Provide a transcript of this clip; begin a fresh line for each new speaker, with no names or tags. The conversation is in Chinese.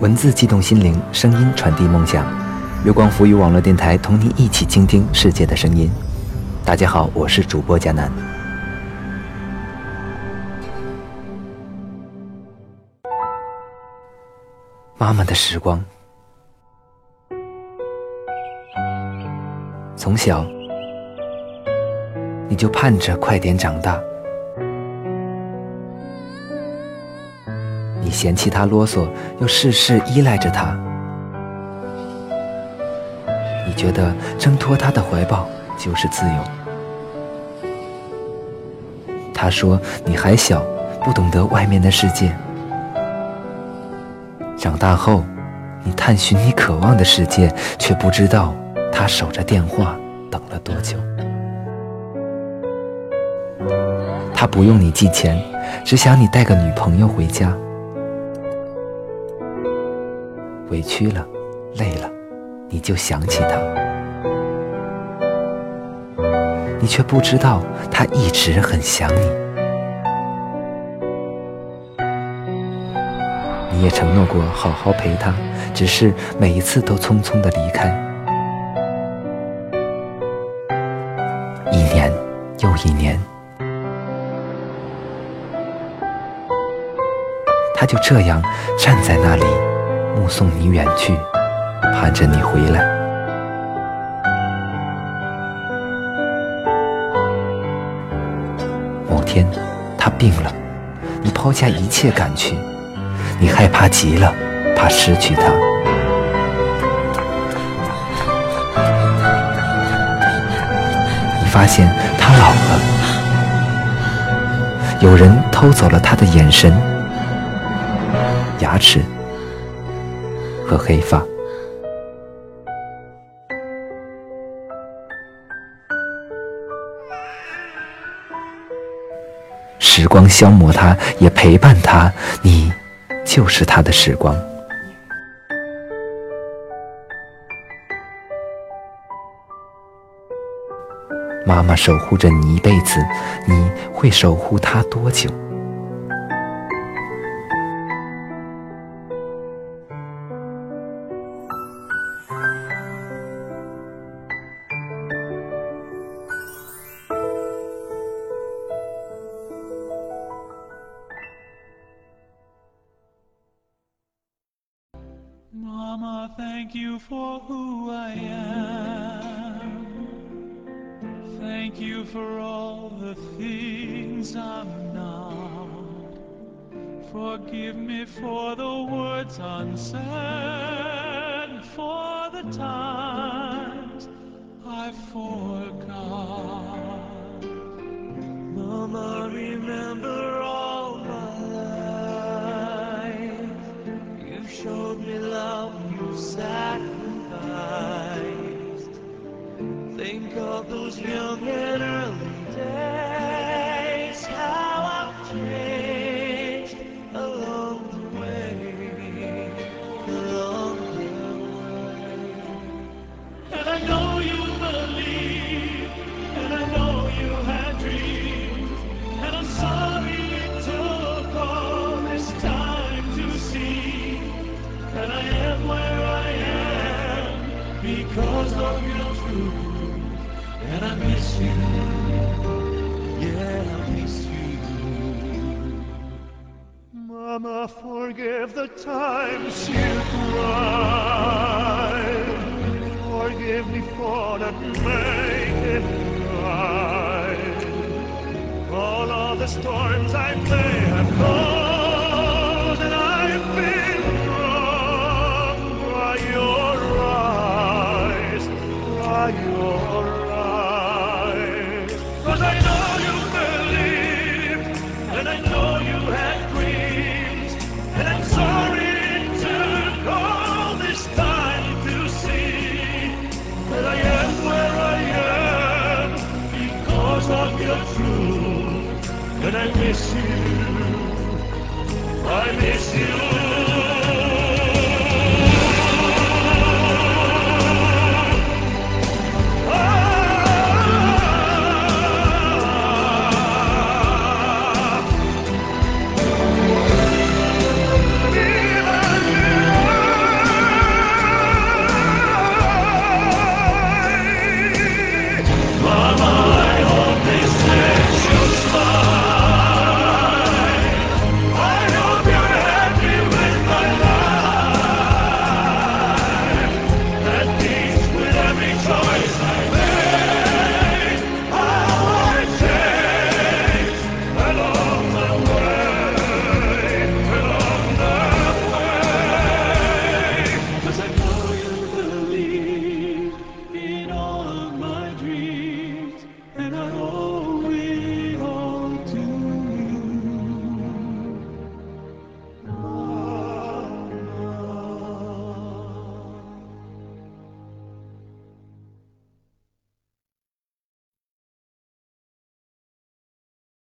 文字激动心灵，声音传递梦想。月光浮语网络电台同您一起倾听世界的声音。大家好，我是主播佳楠。妈妈的时光，从小你就盼着快点长大。嫌弃他啰嗦，又事事依赖着他。你觉得挣脱他的怀抱就是自由。他说你还小，不懂得外面的世界。长大后，你探寻你渴望的世界，却不知道他守着电话等了多久。他不用你寄钱，只想你带个女朋友回家。委屈了，累了，你就想起他，你却不知道他一直很想你。你也承诺过好好陪他，只是每一次都匆匆的离开。一年又一年，他就这样站在那里。目送你远去，盼着你回来。某天，他病了，你抛下一切赶去，你害怕极了，怕失去他。你发现他老了，有人偷走了他的眼神、牙齿。和黑发，时光消磨他，也陪伴他。你就是他的时光。妈妈守护着你一辈子，你会守护他多久
？thank you for who I am. Thank you for all the things I'm not. Forgive me for the words unsaid, for the times I forgot. Think of those young and early days, how I've changed along the way, along the way. And I know you believe, and I know you had dreams, and I'm sorry it took all this time to see that I am where I am because of your truth. Mama, forgive the times you cried. Forgive me for not making right. All of the storms I may have caused, of your truth, and I miss you. I miss you